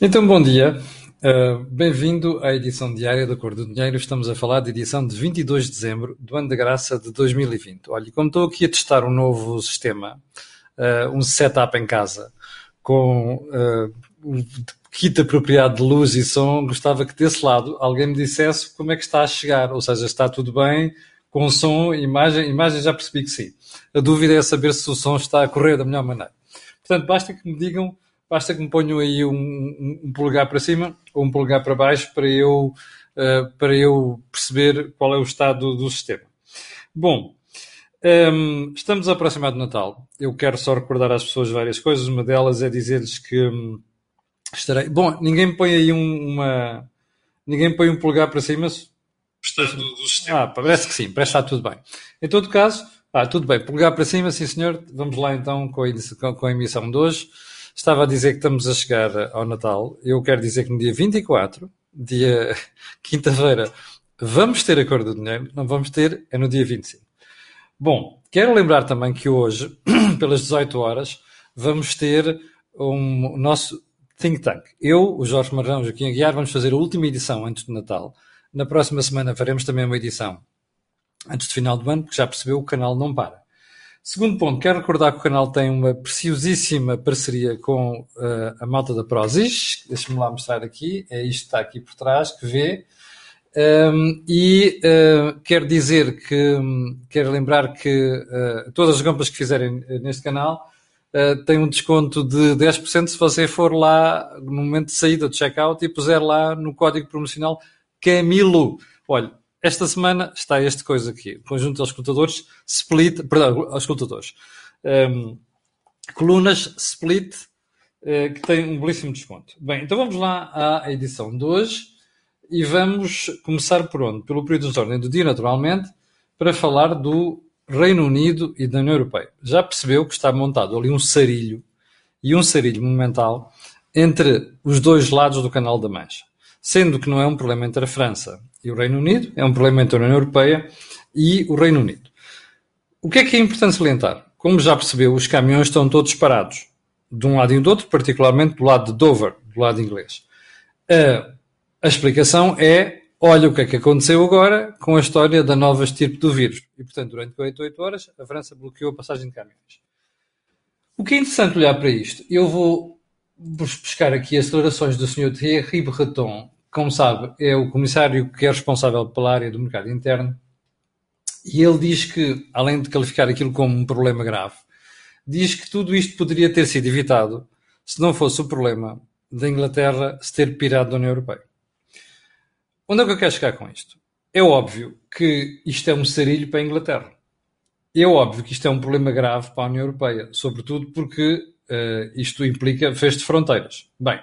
Então, bom dia. Uh, Bem-vindo à edição diária da Cor do Dinheiro. Estamos a falar de edição de 22 de dezembro do ano de graça de 2020. Olha, como estou aqui a testar um novo sistema, uh, um setup em casa, com uh, um kit apropriado de luz e som, gostava que desse lado alguém me dissesse como é que está a chegar. Ou seja, está tudo bem com som, imagem. Imagem já percebi que sim. A dúvida é saber se o som está a correr da melhor maneira. Portanto, basta que me digam basta que me ponham aí um, um, um polegar para cima ou um polegar para baixo para eu, uh, para eu perceber qual é o estado do, do sistema. Bom, um, ehm, estamos a aproximar do Natal. Eu quero só recordar às pessoas várias coisas. Uma delas é dizer-lhes que um, estarei. Bom, ninguém me põe aí um, uma. Ninguém põe um polegar para cima. Estado do, do sistema. Ah, parece que sim, parece que está tudo bem. Em todo caso, ah, tudo bem, polegar para cima, sim senhor. Vamos lá então com a, com a emissão de hoje. Estava a dizer que estamos a chegar ao Natal. Eu quero dizer que no dia 24, dia quinta-feira, vamos ter a cor do dinheiro. Não vamos ter, é no dia 25. Bom, quero lembrar também que hoje, pelas 18 horas, vamos ter um, o nosso think tank. Eu, o Jorge Marrão, Joaquim Aguiar, vamos fazer a última edição antes do Natal. Na próxima semana faremos também uma edição antes do final do ano, porque já percebeu, o canal não para. Segundo ponto, quero recordar que o canal tem uma preciosíssima parceria com uh, a malta da Prozis. Deixa-me lá mostrar aqui. É isto que está aqui por trás, que vê. Um, e uh, quero dizer que, um, quero lembrar que uh, todas as compras que fizerem neste canal uh, têm um desconto de 10% se você for lá no momento de saída do checkout e puser lá no código promocional Camilo. Olha, esta semana está este coisa aqui, conjunto de escutadores split, perdão, escutadores, um, colunas split, uh, que tem um belíssimo desconto. Bem, então vamos lá à edição de hoje e vamos começar por onde? Pelo período de ordem do dia, naturalmente, para falar do Reino Unido e da União Europeia. Já percebeu que está montado ali um sarilho e um sarilho monumental entre os dois lados do Canal da Mancha sendo que não é um problema entre a França e o Reino Unido, é um problema entre a União Europeia e o Reino Unido. O que é que é importante salientar? Como já percebeu, os caminhões estão todos parados, de um lado e do outro, particularmente do lado de Dover, do lado inglês. A, a explicação é, olha o que é que aconteceu agora com a história da nova estirpe do vírus. E, portanto, durante 48 horas, a França bloqueou a passagem de caminhões. O que é interessante olhar para isto, eu vou buscar aqui as declarações do Sr. Thierry Breton, como sabe, é o comissário que é responsável pela área do mercado interno, e ele diz que, além de qualificar aquilo como um problema grave, diz que tudo isto poderia ter sido evitado se não fosse o problema da Inglaterra se ter pirado da União Europeia. Onde é que eu quero chegar com isto? É óbvio que isto é um sarilho para a Inglaterra. É óbvio que isto é um problema grave para a União Europeia, sobretudo porque uh, isto implica fecho de fronteiras. Bem,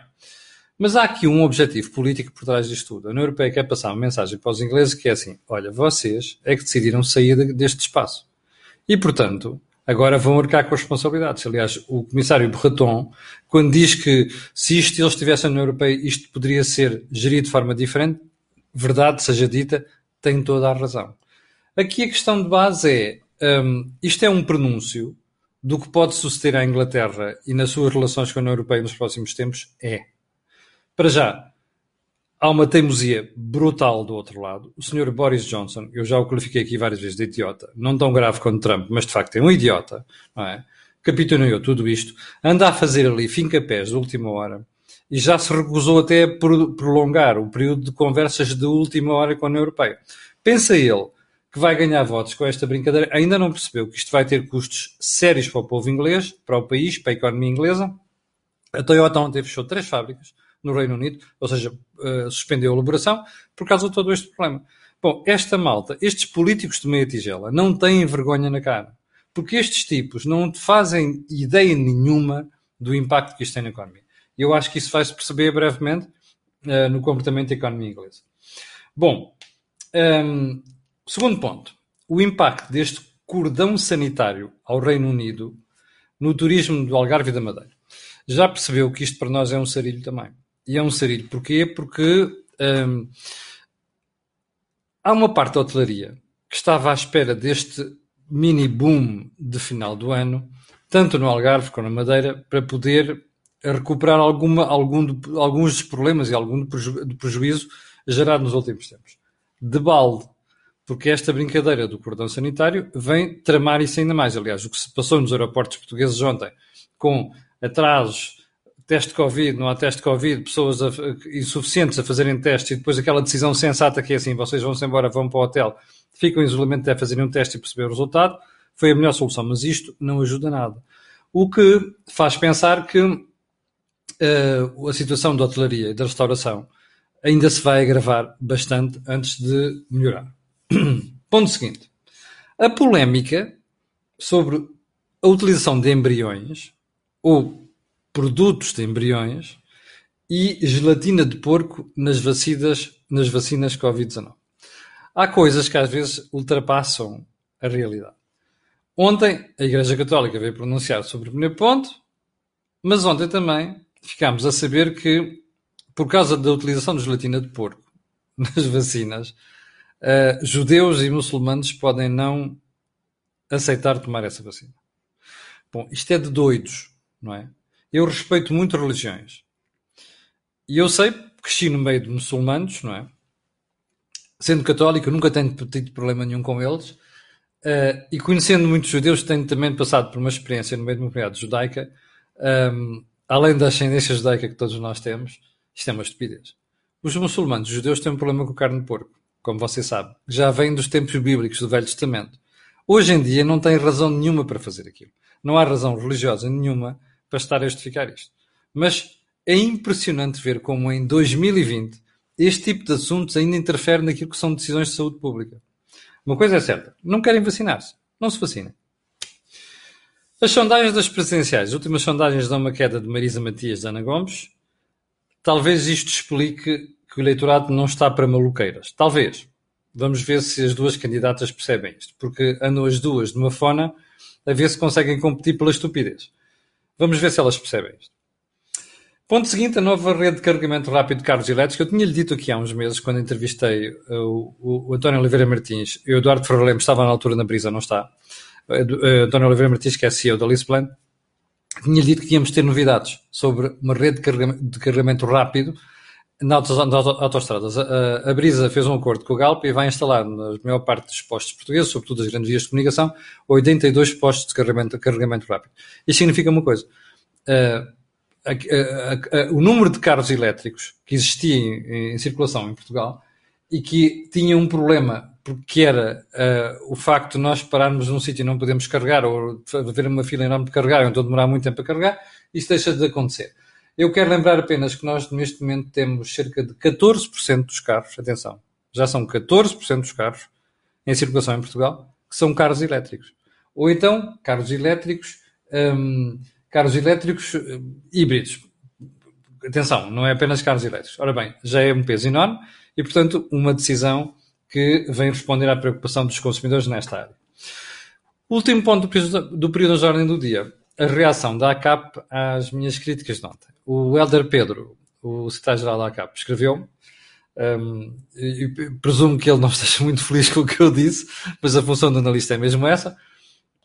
mas há aqui um objetivo político por trás disto tudo. A União Europeia quer passar uma mensagem para os ingleses que é assim: olha, vocês é que decidiram sair deste espaço. E, portanto, agora vão arcar com as responsabilidades. Aliás, o comissário Breton, quando diz que se isto eles estivessem na União Europeia, isto poderia ser gerido de forma diferente, verdade seja dita, tem toda a razão. Aqui a questão de base é: um, isto é um prenúncio do que pode suceder à Inglaterra e nas suas relações com a União Europeia nos próximos tempos? É. Para já, há uma teimosia brutal do outro lado. O Sr. Boris Johnson, eu já o qualifiquei aqui várias vezes de idiota, não tão grave quanto Trump, mas de facto é um idiota, não é? Capitaneou tudo isto, anda a fazer ali finca-pés de última hora e já se recusou até a prolongar o período de conversas de última hora com a União Europeia. Pensa ele que vai ganhar votos com esta brincadeira, ainda não percebeu que isto vai ter custos sérios para o povo inglês, para o país, para a economia inglesa. A Toyota ontem fechou três fábricas, no Reino Unido, ou seja, uh, suspendeu a elaboração por causa de todo este problema. Bom, esta malta, estes políticos de meia tigela, não têm vergonha na cara, porque estes tipos não fazem ideia nenhuma do impacto que isto tem na economia. Eu acho que isso vai-se perceber brevemente uh, no comportamento da economia inglesa. Bom, um, ehm, segundo ponto, o impacto deste cordão sanitário ao Reino Unido no turismo do Algarve e da Madeira. Já percebeu que isto para nós é um sarilho também. E é um sarilho. Porquê? Porque hum, há uma parte da hotelaria que estava à espera deste mini boom de final do ano, tanto no Algarve como na Madeira, para poder recuperar alguma, algum alguns dos problemas e algum preju, do prejuízo gerado nos últimos tempos. De balde, porque esta brincadeira do cordão sanitário vem tramar isso ainda mais. Aliás, o que se passou nos aeroportos portugueses ontem, com atrasos, teste de Covid, não há teste de Covid, pessoas a, insuficientes a fazerem testes e depois aquela decisão sensata que é assim, vocês vão-se embora, vão para o hotel, ficam em isolamento até fazerem um teste e perceber o resultado, foi a melhor solução, mas isto não ajuda nada. O que faz pensar que uh, a situação da hotelaria e da restauração ainda se vai agravar bastante antes de melhorar. Ponto seguinte. A polémica sobre a utilização de embriões ou produtos de embriões e gelatina de porco nas vacinas, nas vacinas Covid-19. Há coisas que às vezes ultrapassam a realidade. Ontem a Igreja Católica veio pronunciar sobre o primeiro ponto, mas ontem também ficámos a saber que, por causa da utilização de gelatina de porco nas vacinas, uh, judeus e muçulmanos podem não aceitar tomar essa vacina. Bom, isto é de doidos, não é? Eu respeito muito religiões. E eu sei, cresci no meio de muçulmanos, não é? Sendo católico, nunca tenho tido problema nenhum com eles. Uh, e conhecendo muitos judeus, tenho também passado por uma experiência no meio de uma comunidade judaica. Um, além da ascendência judaica que todos nós temos, isto é uma estupidez. Os muçulmanos, os judeus, têm um problema com carne de porco, como você sabe. Já vem dos tempos bíblicos do Velho Testamento. Hoje em dia não tem razão nenhuma para fazer aquilo. Não há razão religiosa nenhuma para estar a justificar isto. Mas é impressionante ver como em 2020 este tipo de assuntos ainda interfere naquilo que são decisões de saúde pública. Uma coisa é certa, não querem vacinar-se, não se vacinem. As sondagens das presidenciais, as últimas sondagens dão uma queda de Marisa Matias de Ana Gomes. Talvez isto explique que o eleitorado não está para maluqueiras. Talvez. Vamos ver se as duas candidatas percebem isto, porque andam as duas de uma fona a ver se conseguem competir pela estupidez. Vamos ver se elas percebem isto. Ponto seguinte, a nova rede de carregamento rápido de carros elétricos. Eu tinha-lhe dito aqui há uns meses, quando entrevistei o, o, o António Oliveira Martins e o Eduardo Ferreira Lemos, estava na altura na brisa, não está? Uh, António Oliveira Martins, que é CEO da Lisplan, tinha-lhe dito que íamos ter novidades sobre uma rede de carregamento, de carregamento rápido nas autostradas. A, a, Brisa fez um acordo com o Galp e vai instalar na maior parte dos postos portugueses, sobretudo as grandes vias de comunicação, 82 postos de carregamento, carregamento rápido. Isto significa uma coisa. Uh, a, a, o número de carros elétricos que existia em, em, circulação em Portugal e que tinha um problema, porque era uh, o facto de nós pararmos num sítio e não podemos carregar, ou haver uma fila enorme de carregar, ou então demorar muito tempo a carregar, isso deixa de acontecer. Eu quero lembrar apenas que nós, neste momento, temos cerca de 14% dos carros, atenção, já são 14% dos carros em circulação em Portugal, que são carros elétricos. Ou então, carros elétricos um, carros elétricos eh, híbridos. Atenção, não é apenas carros elétricos. Ora bem, já é um peso enorme e, portanto, uma decisão que vem responder à preocupação dos consumidores nesta área. Último ponto do período da ordem do dia. A reação da ACAP às minhas críticas de ontem. O Helder Pedro, o secretário-geral da ACAP, escreveu um, presumo que ele não esteja muito feliz com o que eu disse, mas a função do analista é mesmo essa.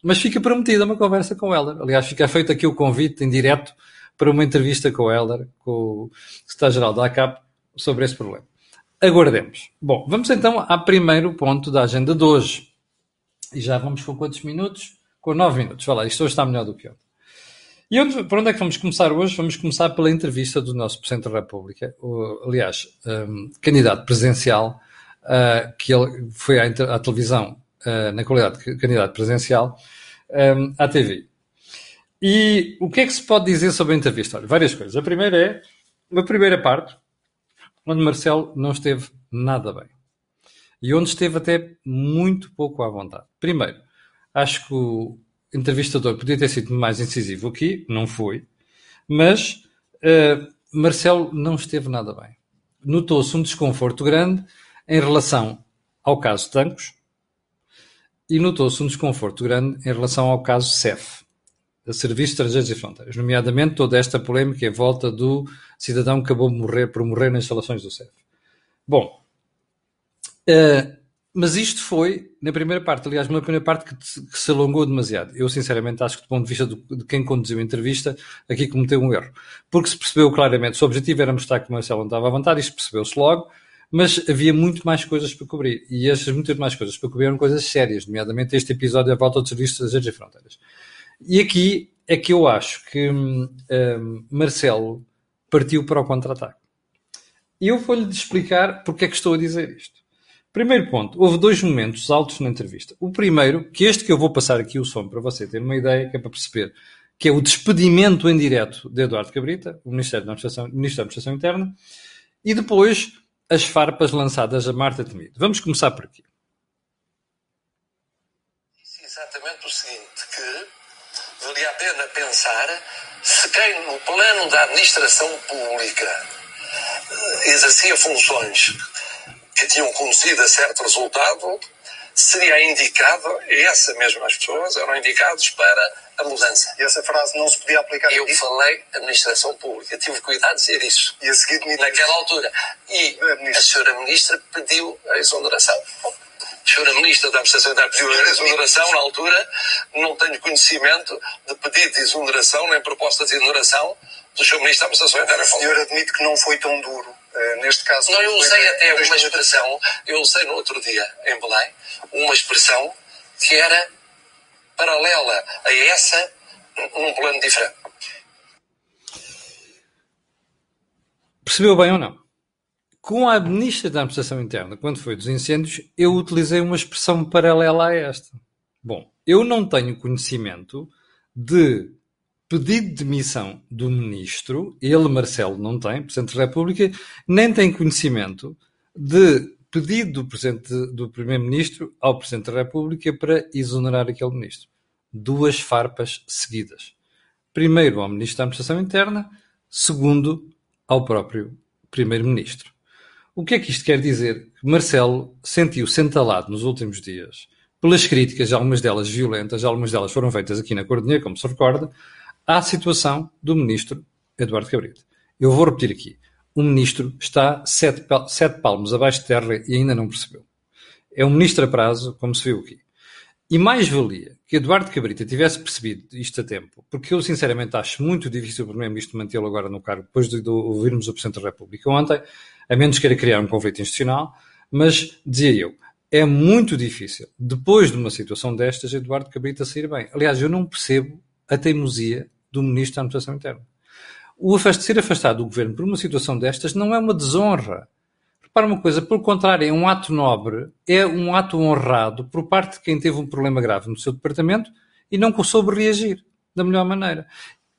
Mas fica prometida uma conversa com o Helder. Aliás, fica feito aqui o convite em direto para uma entrevista com o Helder, com o secretário-geral da ACAP, sobre esse problema. Aguardemos. Bom, vamos então ao primeiro ponto da agenda de hoje. E já vamos com quantos minutos? Com nove minutos. Olha lá, isto hoje está melhor do que ontem. E onde, por onde é que vamos começar hoje? Vamos começar pela entrevista do nosso Presidente da República, o, aliás, um, candidato presidencial, uh, que ele foi à, à televisão uh, na qualidade de candidato presidencial, um, à TV. E o que é que se pode dizer sobre a entrevista? Olha, várias coisas. A primeira é, uma primeira parte, onde Marcelo não esteve nada bem. E onde esteve até muito pouco à vontade. Primeiro, acho que o entrevistador podia ter sido mais incisivo aqui, não foi, mas uh, Marcelo não esteve nada bem. Notou-se um desconforto grande em relação ao caso Tancos, e notou-se um desconforto grande em relação ao caso CEF, da Serviço de Estrangeiros e Fronteiras, nomeadamente toda esta polémica em volta do cidadão que acabou de morrer por morrer nas instalações do CEF. Bom, uh, mas isto foi na primeira parte, aliás, uma primeira parte que, que, se alongou demasiado. Eu, sinceramente, acho que, do ponto de vista do, de quem conduziu a entrevista, aqui cometeu um erro. Porque se percebeu claramente, o objetivo era mostrar que o Marcelo não estava à vontade, isto percebeu-se logo, mas havia muito mais coisas para cobrir. E estas muitas mais coisas para cobrir eram coisas sérias, nomeadamente este episódio da volta dos serviços das e fronteiras. E aqui é que eu acho que hum, hum, Marcelo partiu para o contra-ataque. E eu vou-lhe explicar porque é que estou a dizer isto. Primeiro ponto, houve dois momentos altos na entrevista. O primeiro, que este que eu vou passar aqui o som para você ter uma ideia, que é para perceber, que é o despedimento em direto de Eduardo Cabrita, o Ministério da Administração, Ministro da Administração Interna, e depois as farpas lançadas a Marta Temido. Vamos começar por aqui. Disse exatamente o seguinte, que valia a pena pensar se quem no plano da administração pública exercia funções que tinham conduzido a certo resultado, seria indicado, essa mesma as pessoas eram indicados para a mudança. E essa frase não se podia aplicar Eu aqui? falei administração pública, tive cuidado de dizer isso. E a seguir Naquela altura. E a, a senhora ministra pediu a exoneração. A senhora ministra da Administração Interna pediu a exoneração na altura, não tenho conhecimento de pedido de exoneração, nem proposta de exoneração do senhor ministro da Administração Interna. O senhor admite que não foi tão duro neste caso. Não, eu usei até uma expressão, eu usei no outro dia em Belém, uma expressão que era paralela a essa num plano diferente. Percebeu bem ou não? Com a Ministra da Administração Interna, quando foi dos incêndios, eu utilizei uma expressão paralela a esta. Bom, eu não tenho conhecimento de pedido de demissão do ministro, ele, Marcelo, não tem, Presidente da República, nem tem conhecimento de pedido do, Presidente, do Primeiro-Ministro ao Presidente da República para exonerar aquele ministro. Duas farpas seguidas. Primeiro ao Ministro da Administração Interna, segundo ao próprio Primeiro-Ministro. O que é que isto quer dizer? Marcelo sentiu-se entalado nos últimos dias pelas críticas, algumas delas violentas, algumas delas foram feitas aqui na Cordinha, como se recorda, à situação do ministro Eduardo Cabrita. Eu vou repetir aqui. O ministro está sete, sete palmos abaixo de terra e ainda não percebeu. É um ministro a prazo, como se viu aqui. E mais valia que Eduardo Cabrita tivesse percebido isto a tempo, porque eu sinceramente acho muito difícil o Primeiro-Ministro mantê-lo agora no cargo, depois de, ouvirmos o Presidente da República ontem, a menos queira criar um conflito institucional, mas dizia eu, é muito difícil, depois de uma situação destas, Eduardo Cabrita sair bem. Aliás, eu não percebo a teimosia do Ministro da Administração Interna. O ser afastado do governo por uma situação destas não é uma desonra. Repara uma coisa, pelo contrário, é um ato nobre, é um ato honrado por parte de quem teve um problema grave no seu departamento e não soube reagir da melhor maneira.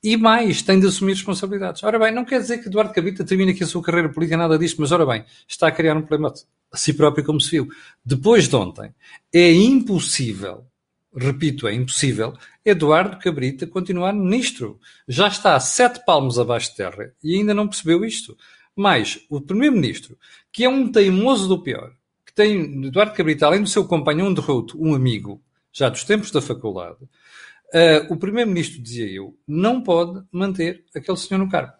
E mais, tem de assumir responsabilidades. Ora bem, não quer dizer que Eduardo Cabita termine aqui a sua carreira política, nada disto, mas ora bem, está a criar um problema a si próprio, como se viu. Depois de ontem, é impossível repito, é impossível, Eduardo Cabrita continuar ministro. Já está a sete palmos abaixo de terra e ainda não percebeu isto. Mas o primeiro-ministro, que é um teimoso do pior, que tem Eduardo Cabrita, além do seu companheiro de ruta, um amigo, já dos tempos da faculdade, uh, o primeiro-ministro, dizia eu, não pode manter aquele senhor no cargo.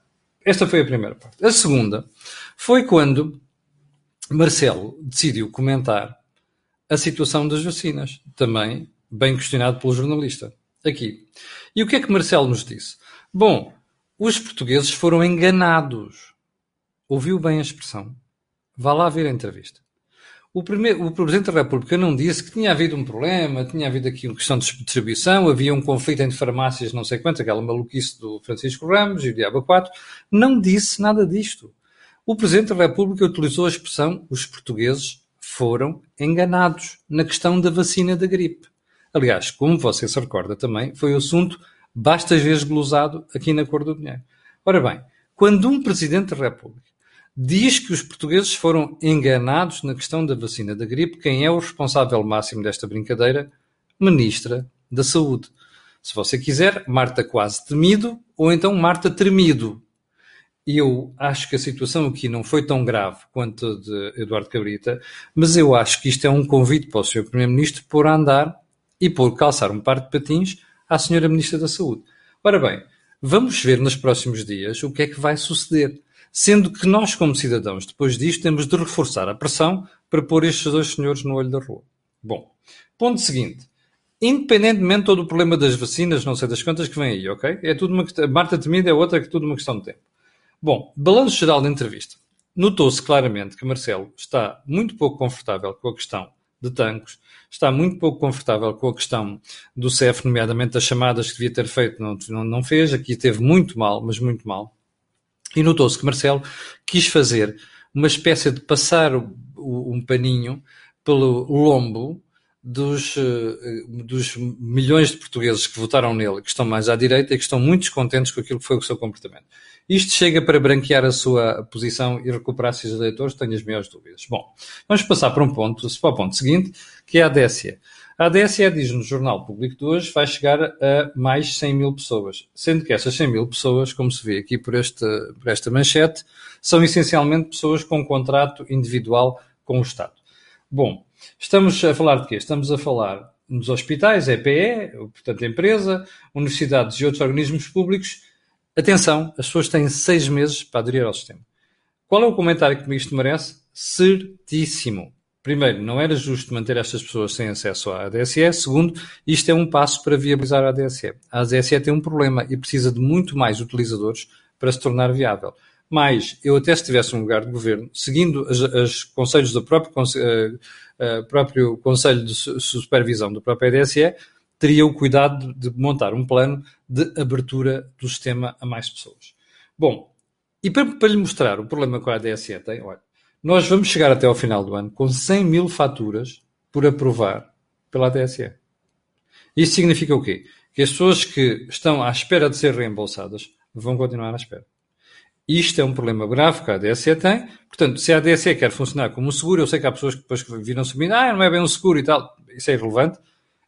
Esta foi a primeira parte. A segunda foi quando Marcelo decidiu comentar a situação das vacinas. Também bem questionado pelo jornalista. Aqui. E o que é que Marcelo nos disse? Bom, os portugueses foram enganados. Ouviu bem a expressão? Vá lá ver a entrevista. O, primeiro, o Presidente da República não disse que tinha havido um problema, tinha havido aqui uma questão de distribuição, havia um conflito entre farmácias, não sei quantos, aquela maluquice do Francisco Ramos e o Diabo 4. Não disse nada disto. O Presidente da República utilizou a expressão os portugueses foram enganados na questão da vacina da gripe. Aliás, como você se recorda também, foi o assunto bastas vezes glosado aqui na Cor do Dinheiro. Ora bem, quando um Presidente da República diz que os portugueses foram enganados na questão da vacina da gripe, quem é o responsável máximo desta brincadeira? Ministra da Saúde. Se você quiser, Marta quase temido ou então Marta tremido. Eu acho que a situação aqui não foi tão grave quanto a de Eduardo Cabrita, mas eu acho que isto é um convite para o Sr. Primeiro-Ministro por andar e por calçar um par de patins à Senhora Ministra da Saúde. Ora bem, vamos ver nos próximos dias o que é que vai suceder. Sendo que nós, como cidadãos, depois disto, temos de reforçar a pressão para pôr estes dois senhores no olho da rua. Bom, ponto seguinte. Independentemente de todo o problema das vacinas, não sei das quantas que vem aí, ok? É tudo uma Marta Temido é outra que tudo uma questão de tempo. Bom, balanço geral da entrevista. Notou-se claramente que Marcelo está muito pouco confortável com a questão de tanques, está muito pouco confortável com a questão do CEF, nomeadamente das chamadas que devia ter feito, não, não, fez, aqui teve muito mal, mas muito mal. E notou-se que Marcelo quis fazer uma espécie de passar um paninho pelo lombo dos, eh, dos milhões de portugueses que votaram nele, que estão mais à direita e que estão muito descontentes com aquilo que foi o seu comportamento. Isto chega para branquear a sua posição e recuperar esses eleitores? Tenho as maiores dúvidas. Bom, vamos passar para um ponto, para o ponto seguinte, que é a ADSE. A ADSE diz no Jornal Público de hoje vai chegar a mais 100 mil pessoas, sendo que essas 100 mil pessoas, como se vê aqui por, este, por esta manchete, são essencialmente pessoas com contrato individual com o Estado. Bom, Estamos a falar de quê? Estamos a falar nos hospitais, EPE, portanto, empresa, universidades e outros organismos públicos. Atenção, as pessoas têm seis meses para aderir ao sistema. Qual é o comentário que isto merece? Certíssimo. Primeiro, não era justo manter estas pessoas sem acesso à ADSE. Segundo, isto é um passo para viabilizar a ADSE. A ADSE tem um problema e precisa de muito mais utilizadores para se tornar viável. Mas eu até se tivesse um lugar de governo, seguindo os conselhos do próprio, uh, próprio Conselho de Supervisão do próprio EDSE, teria o cuidado de montar um plano de abertura do sistema a mais pessoas. Bom, e para, para lhe mostrar o problema que a ADSE tem, olha, nós vamos chegar até ao final do ano com 100 mil faturas por aprovar pela ADSE. Isso significa o quê? Que as pessoas que estão à espera de ser reembolsadas vão continuar à espera. Isto é um problema grave que a ADSE tem. Portanto, se a ADSE quer funcionar como um seguro, eu sei que há pessoas que depois viram subindo, ah, não é bem um seguro e tal. Isso é irrelevante.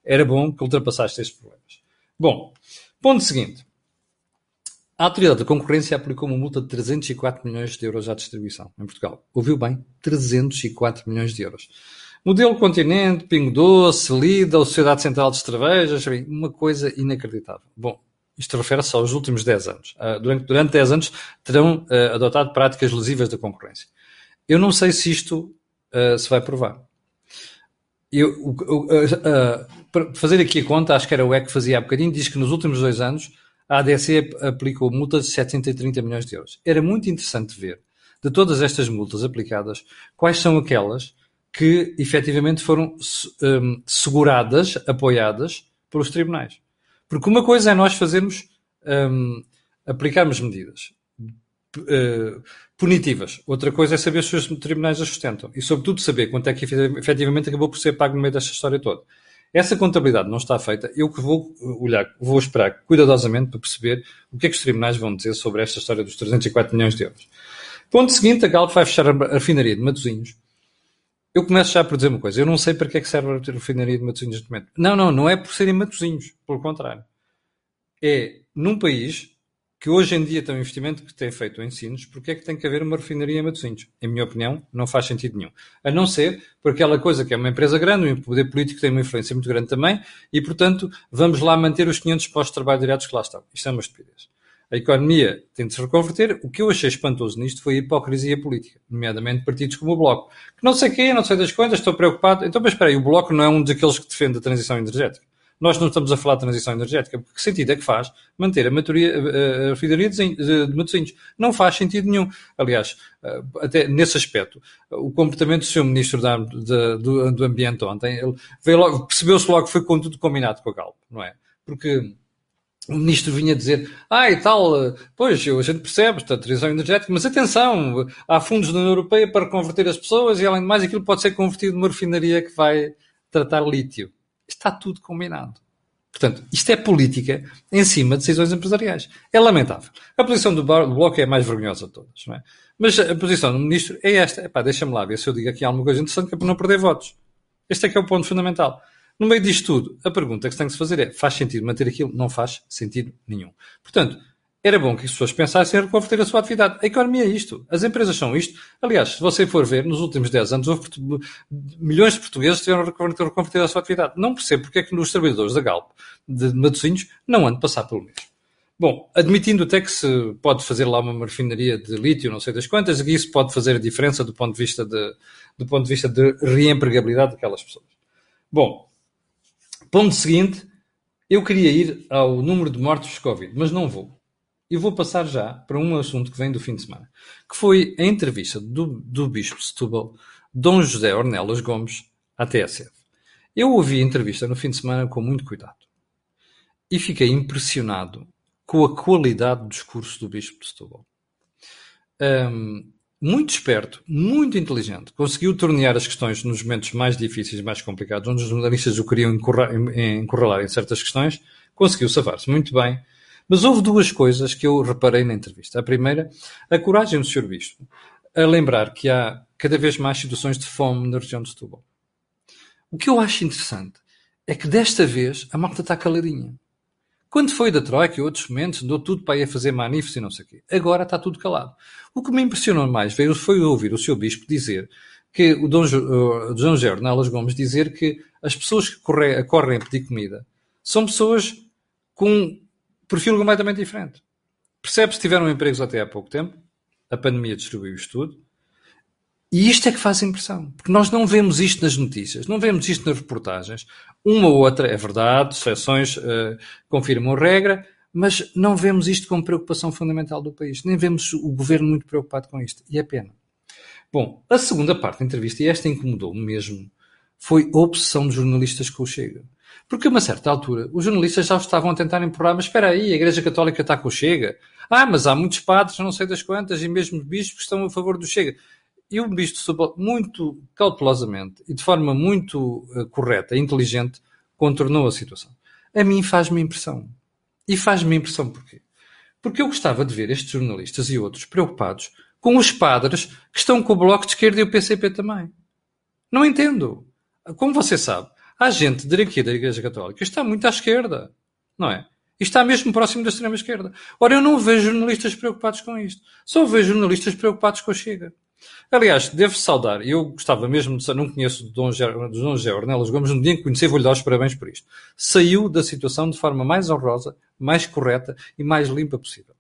Era bom que ultrapassaste estes problemas. Bom, ponto seguinte. A Autoridade da Concorrência aplicou uma multa de 304 milhões de euros à distribuição em Portugal. Ouviu bem? 304 milhões de euros. Modelo Continente, Pingo Doce, Lida, Sociedade Central de Cervejas, uma coisa inacreditável. Bom, isto refere-se aos últimos 10 anos. Uh, durante, durante 10 anos terão uh, adotado práticas lesivas da concorrência. Eu não sei se isto uh, se vai provar. Eu, para fazer aqui a conta, acho que era o EC que fazia há bocadinho, diz que nos últimos dois anos a ADC aplicou multas de 730 milhões de euros. Era muito interessante ver, de todas estas multas aplicadas, quais são aquelas que efetivamente foram um, seguradas, apoiadas pelos tribunais. Porque uma coisa é nós fazermos, um, aplicarmos medidas uh, punitivas, outra coisa é saber se os tribunais as sustentam e, sobretudo, saber quanto é que efetivamente acabou por ser pago no meio desta história toda. Essa contabilidade não está feita. Eu que vou olhar, vou esperar cuidadosamente para perceber o que é que os tribunais vão dizer sobre esta história dos 304 milhões de euros. Ponto seguinte, a Galp vai fechar a refinaria de Matosinhos eu começo já por dizer uma coisa. Eu não sei para que é que serve a refinaria de Matosinhos neste momento. Não, não, não é por serem Matosinhos. Pelo contrário. É num país que hoje em dia tem um investimento que tem feito em ensinos, porque é que tem que haver uma refinaria em Matosinhos? Em minha opinião, não faz sentido nenhum. A não ser por aquela coisa que é uma empresa grande, o poder político tem uma influência muito grande também, e, portanto, vamos lá manter os 500 postos de trabalho diretos que lá estão. Isto é uma estupidez a economia tem de se reconverter. O que eu achei espantoso nisto foi a hipocrisia política, nomeadamente partidos como o Bloco, que não sei quê, não sei das quantas, estou preocupado. Então, mas espera aí, o Bloco não é um daqueles que defende a transição energética. Nós não estamos a falar de transição energética, porque que sentido é que faz manter a, maturia, a, refinaria de, de Matosinhos? Não faz sentido nenhum. Aliás, até nesse aspecto, o comportamento do Sr. Ministro da, de, do, do Ambiente ontem, ele percebeu-se logo que foi com tudo combinado com a Galp, não é? Porque o ministro vinha dizer, ah, e tal, pois, a gente percebe, está a transição energética, mas atenção, há fundos da União Europeia para converter as pessoas e, além de mais, aquilo pode ser convertido numa refinaria que vai tratar lítio. Está tudo combinado. Portanto, isto é política em cima de decisões empresariais. É lamentável. A posição do Bloco é a mais vergonhosa de todas, não é? Mas a posição do ministro é esta. Epá, deixa-me lá ver se eu digo aqui alguma coisa interessante que é para não perder votos. Este é que é o ponto fundamental. No meio disto tudo, a pergunta que se tem que se fazer é: faz sentido manter aquilo? Não faz sentido nenhum. Portanto, era bom que as pessoas pensassem em reconverter a sua atividade. A economia é isto. As empresas são isto. Aliás, se você for ver, nos últimos 10 anos, houve milhões de portugueses tiveram reconverter a sua atividade. Não percebo porque é que os trabalhadores da Galp, de Matosinhos, não andam a passar pelo mesmo. Bom, admitindo até que se pode fazer lá uma refinaria de lítio, não sei das quantas, e isso pode fazer a diferença do ponto de vista de, do ponto de, vista de reempregabilidade daquelas pessoas. Bom, ponto seguinte, eu queria ir ao número de mortos de Covid, mas não vou. E vou passar já para um assunto que vem do fim de semana, que foi a entrevista do, do Bispo Setúbal, Dom José Ornelas Gomes, à TSF. Eu ouvi a entrevista no fim de semana com muito cuidado e fiquei impressionado com a qualidade do discurso do Bispo de Setúbal. Um, muito esperto, muito inteligente, conseguiu tornear as questões nos momentos mais difíceis, mais complicados, onde os jornalistas o queriam encurralar em certas questões, conseguiu safar-se muito bem. Mas houve duas coisas que eu reparei na entrevista. A primeira, a coragem do Sr. Bispo a lembrar que há cada vez mais situações de fome na região de Setúbal. O que eu acho interessante é que desta vez a malta está caladinha. Quando foi da Troika e outros momentos, andou tudo para ir fazer manifestos e não sei o quê. Agora está tudo calado. O que me impressionou mais foi ouvir o seu bispo dizer que o Dom, o Dom José Ornelas Gomes dizer que as pessoas que correm, correm a pedir comida são pessoas com um perfil completamente diferente. Percebe-se que tiveram empregos até há pouco tempo, a pandemia destruiu isto tudo, e isto é que faz impressão, porque nós não vemos isto nas notícias, não vemos isto nas reportagens. Uma ou outra é verdade, exceções uh, confirmam regra, mas não vemos isto como preocupação fundamental do país. Nem vemos o governo muito preocupado com isto. E é pena. Bom, a segunda parte da entrevista, e esta incomodou-me mesmo, foi a obsessão dos jornalistas com o Chega. Porque a uma certa altura, os jornalistas já estavam a tentar empurrar, mas espera aí, a Igreja Católica está com o Chega. Ah, mas há muitos padres, não sei das quantas, e mesmo bispos que estão a favor do Chega e o ministro muito cautelosamente e de forma muito uh, correta e inteligente contornou a situação. A mim faz-me impressão. E faz-me impressão porquê? Porque eu gostava de ver estes jornalistas e outros preocupados com os padres que estão com o Bloco de Esquerda e o PCP também. Não entendo. Como você sabe, há gente aqui da Igreja Católica que está muito à esquerda, não é? E está mesmo próximo da extrema-esquerda. Ora, eu não vejo jornalistas preocupados com isto. Só vejo jornalistas preocupados com a Chega. Aliás, devo saudar, eu gostava mesmo de não conheço Dom José Ornelas Gomes, no dia em que conheci, vou-lhe dar os parabéns por isto. Saiu da situação de forma mais honrosa, mais correta e mais limpa possível.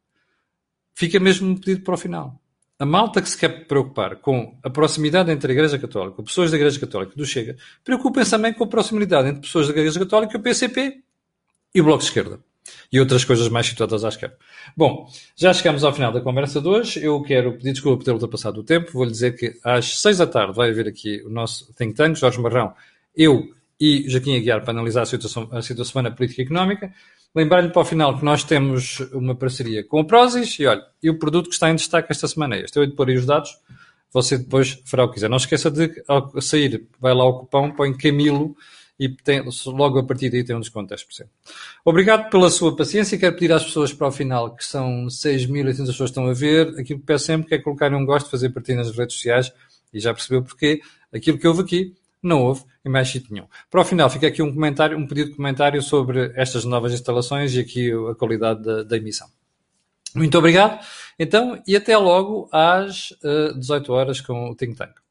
Fica mesmo um pedido para o final. A malta que se quer preocupar com a proximidade entre a Igreja Católica, pessoas da Igreja Católica do Chega, preocupem-se também com a proximidade entre pessoas da Igreja Católica, o PCP e o Bloco de Esquerda e outras coisas mais situadas à esquerda. Bom, já chegamos ao final da conversa de hoje. Eu quero pedir desculpa por ter ultrapassado o tempo. Vou-lhe dizer que às seis da tarde vai haver aqui o nosso think tank, Jorge Marrão, eu e Joaquim Aguiar para analisar a situação, a situação na política económica. Lembrar-lhe para o final que nós temos uma parceria com o Prozis e olha, e o produto que está em destaque esta semana é este. Eu hei pôr aí os dados, você depois fará o que quiser. Não esqueça de, ao sair, vai lá ao cupão, põe Camilo e tem, logo a partir daí tem um desconto de 10%. Obrigado pela sua paciência e quero pedir às pessoas para o final, que são 6.800 pessoas que estão a ver, aquilo que peço sempre que é colocarem um gosto, fazer partilha nas redes sociais e já percebeu porquê. Aquilo que houve aqui não houve em mais sítio nenhum. Para o final fica aqui um comentário, um pedido de comentário sobre estas novas instalações e aqui a qualidade da, da emissão. Muito obrigado, então, e até logo às uh, eh, 18 horas com o Think Tank.